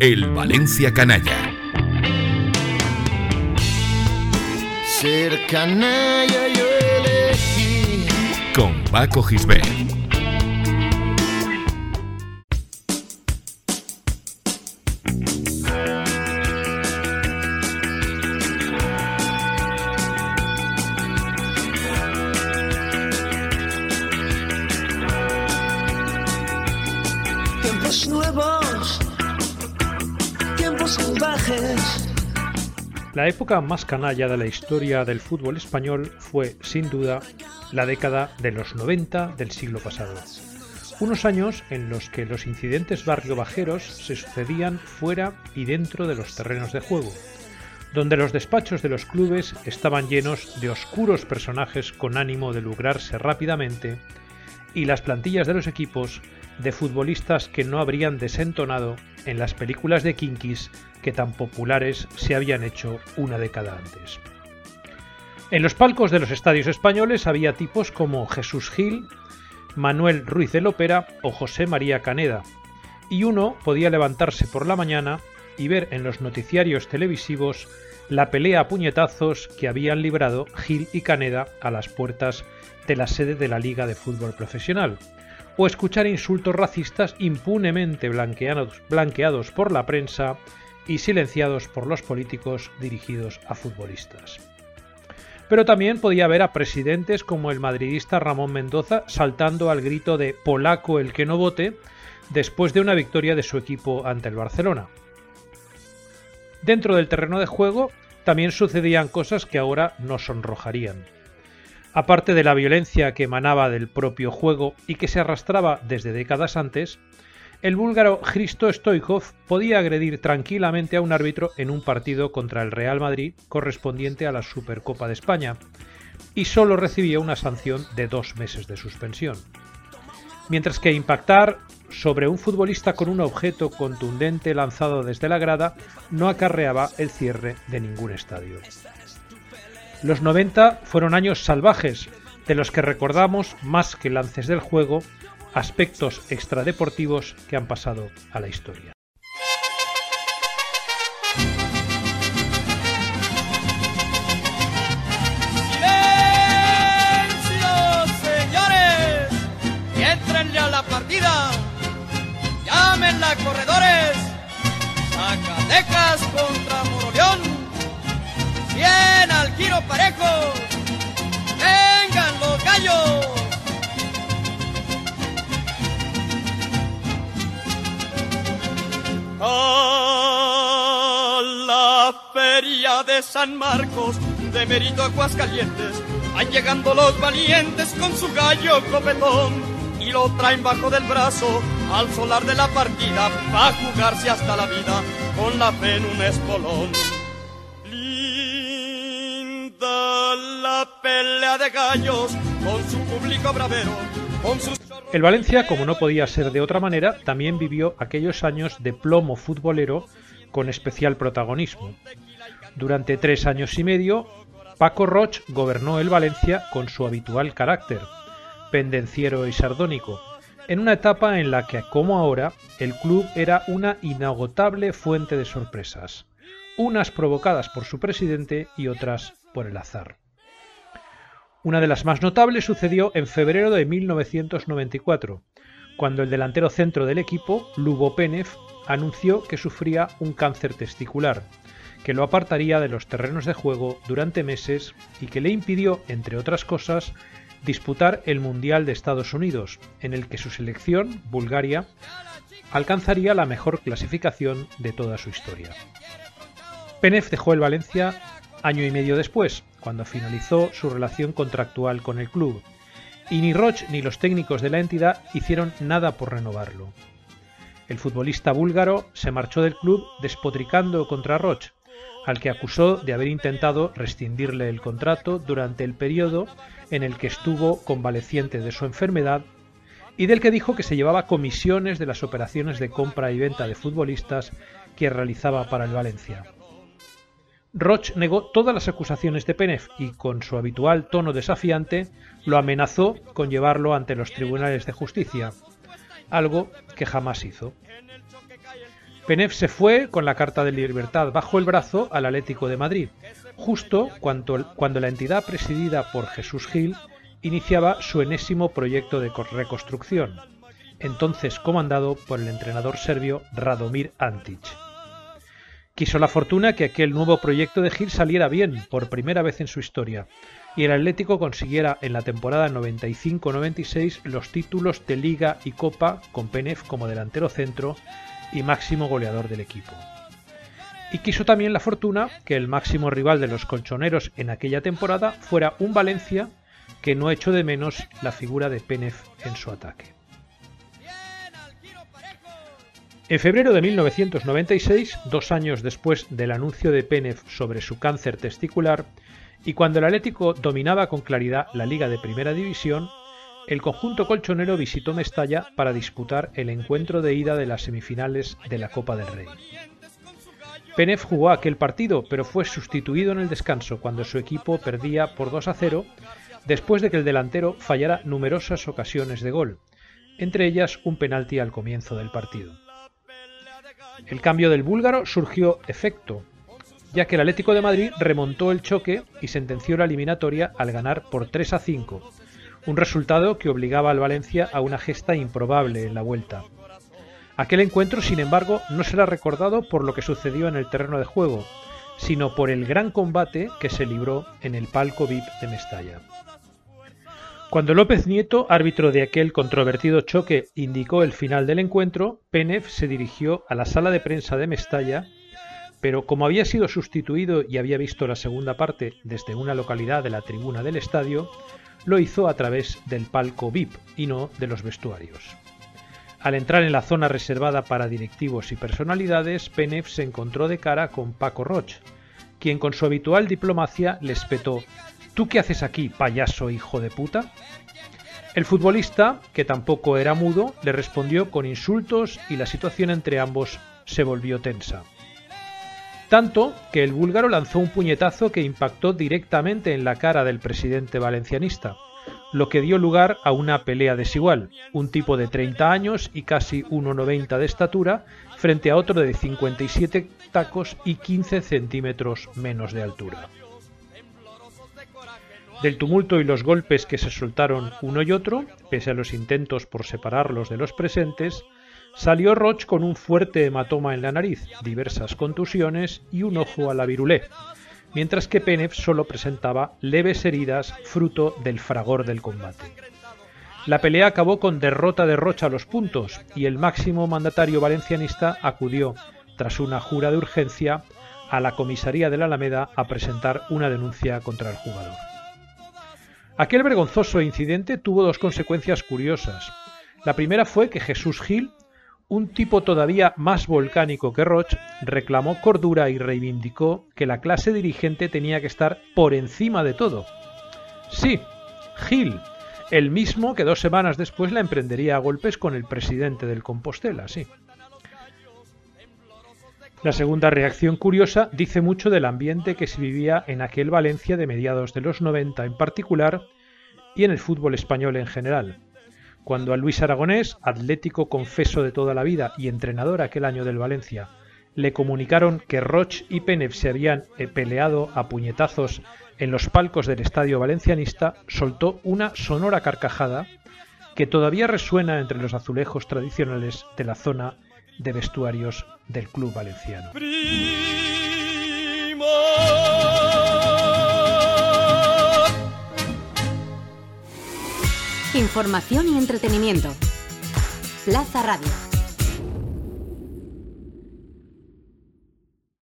El Valencia Canalla. Ser canalla yo elegí. Con Paco Gisbert. Tiempos nuevos, La época más canalla de la historia del fútbol español fue, sin duda, la década de los 90 del siglo pasado. Unos años en los que los incidentes barrio-bajeros se sucedían fuera y dentro de los terrenos de juego, donde los despachos de los clubes estaban llenos de oscuros personajes con ánimo de lucrarse rápidamente y las plantillas de los equipos de futbolistas que no habrían desentonado en las películas de Kinkis que tan populares se habían hecho una década antes. En los palcos de los estadios españoles había tipos como Jesús Gil, Manuel Ruiz de Lopera o José María Caneda, y uno podía levantarse por la mañana y ver en los noticiarios televisivos la pelea a puñetazos que habían librado Gil y Caneda a las puertas de la sede de la Liga de Fútbol Profesional, o escuchar insultos racistas impunemente blanqueados, blanqueados por la prensa y silenciados por los políticos dirigidos a futbolistas. Pero también podía ver a presidentes como el madridista Ramón Mendoza saltando al grito de polaco el que no vote después de una victoria de su equipo ante el Barcelona. Dentro del terreno de juego también sucedían cosas que ahora nos sonrojarían. Aparte de la violencia que emanaba del propio juego y que se arrastraba desde décadas antes, el búlgaro Hristo Stoikov podía agredir tranquilamente a un árbitro en un partido contra el Real Madrid correspondiente a la Supercopa de España, y solo recibía una sanción de dos meses de suspensión. Mientras que impactar sobre un futbolista con un objeto contundente lanzado desde la grada no acarreaba el cierre de ningún estadio. Los 90 fueron años salvajes, de los que recordamos más que lances del juego, aspectos extradeportivos que han pasado a la historia. ¡Silencio, señores! Entrenle a la partida. Llámenla corredores. Zacatecas contra Moroleón. 100 al giro parejo. Vengan los gallos. A la feria de San Marcos, de Mérito Aguascalientes, van llegando los valientes con su gallo copetón y lo traen bajo del brazo al solar de la partida va jugarse hasta la vida con la fe en un espolón. Linda la pelea de gallos con su público bravero, El Valencia, como no podía ser de otra manera, también vivió aquellos años de plomo futbolero con especial protagonismo. Durante tres años y medio, Paco Roch gobernó el Valencia con su habitual carácter, pendenciero y sardónico, en una etapa en la que, como ahora, el club era una inagotable fuente de sorpresas, unas provocadas por su presidente y otras por el azar. Una de las más notables sucedió en febrero de 1994, cuando el delantero centro del equipo, Lubo Penev, anunció que sufría un cáncer testicular, que lo apartaría de los terrenos de juego durante meses y que le impidió, entre otras cosas, disputar el Mundial de Estados Unidos, en el que su selección, Bulgaria, alcanzaría la mejor clasificación de toda su historia. Penev dejó el Valencia año y medio después, cuando finalizó su relación contractual con el club, y ni Roch ni los técnicos de la entidad hicieron nada por renovarlo. El futbolista búlgaro se marchó del club despotricando contra Roch, al que acusó de haber intentado rescindirle el contrato durante el periodo en el que estuvo convaleciente de su enfermedad y del que dijo que se llevaba comisiones de las operaciones de compra y venta de futbolistas que realizaba para el Valencia. Roch negó todas las acusaciones de Penef y, con su habitual tono desafiante, lo amenazó con llevarlo ante los tribunales de justicia, algo que jamás hizo. Penef se fue con la Carta de Libertad bajo el brazo al Atlético de Madrid, justo cuando, cuando la entidad presidida por Jesús Gil iniciaba su enésimo proyecto de reconstrucción, entonces comandado por el entrenador serbio Radomir Antic. Quiso la fortuna que aquel nuevo proyecto de Gil saliera bien por primera vez en su historia y el Atlético consiguiera en la temporada 95-96 los títulos de Liga y Copa con Penef como delantero centro y máximo goleador del equipo. Y quiso también la fortuna que el máximo rival de los colchoneros en aquella temporada fuera un Valencia que no echó de menos la figura de Penef en su ataque. En febrero de 1996, dos años después del anuncio de Penef sobre su cáncer testicular, y cuando el Atlético dominaba con claridad la Liga de Primera División, el conjunto colchonero visitó Mestalla para disputar el encuentro de ida de las semifinales de la Copa del Rey. Penef jugó aquel partido, pero fue sustituido en el descanso cuando su equipo perdía por 2 a 0 después de que el delantero fallara numerosas ocasiones de gol, entre ellas un penalti al comienzo del partido. El cambio del búlgaro surgió efecto, ya que el Atlético de Madrid remontó el choque y sentenció la eliminatoria al ganar por 3 a 5, un resultado que obligaba al Valencia a una gesta improbable en la vuelta. Aquel encuentro, sin embargo, no será recordado por lo que sucedió en el terreno de juego, sino por el gran combate que se libró en el palco VIP de Mestalla. Cuando López Nieto, árbitro de aquel controvertido choque, indicó el final del encuentro, Penef se dirigió a la sala de prensa de Mestalla, pero como había sido sustituido y había visto la segunda parte desde una localidad de la tribuna del estadio, lo hizo a través del palco VIP y no de los vestuarios. Al entrar en la zona reservada para directivos y personalidades, Penef se encontró de cara con Paco Roch, quien con su habitual diplomacia le espetó ¿Tú qué haces aquí, payaso hijo de puta? El futbolista, que tampoco era mudo, le respondió con insultos y la situación entre ambos se volvió tensa. Tanto que el búlgaro lanzó un puñetazo que impactó directamente en la cara del presidente valencianista, lo que dio lugar a una pelea desigual, un tipo de 30 años y casi 1,90 de estatura frente a otro de 57 tacos y 15 centímetros menos de altura. Del tumulto y los golpes que se soltaron uno y otro, pese a los intentos por separarlos de los presentes, Salió Roch con un fuerte hematoma en la nariz, diversas contusiones y un ojo a la virulé, mientras que Penef solo presentaba leves heridas fruto del fragor del combate. La pelea acabó con derrota de Roch a los puntos y el máximo mandatario valencianista acudió, tras una jura de urgencia, a la comisaría de la Alameda a presentar una denuncia contra el jugador. Aquel vergonzoso incidente tuvo dos consecuencias curiosas. La primera fue que Jesús Gil un tipo todavía más volcánico que Roch reclamó cordura y reivindicó que la clase dirigente tenía que estar por encima de todo. Sí, Gil, el mismo que dos semanas después la emprendería a golpes con el presidente del Compostela, sí. La segunda reacción curiosa dice mucho del ambiente que se vivía en aquel Valencia de mediados de los 90 en particular y en el fútbol español en general. Cuando a Luis Aragonés, atlético confeso de toda la vida y entrenador aquel año del Valencia, le comunicaron que Roch y Penef se habían eh, peleado a puñetazos en los palcos del estadio valencianista, soltó una sonora carcajada que todavía resuena entre los azulejos tradicionales de la zona de vestuarios del club valenciano. Información y entretenimiento. Plaza Radio.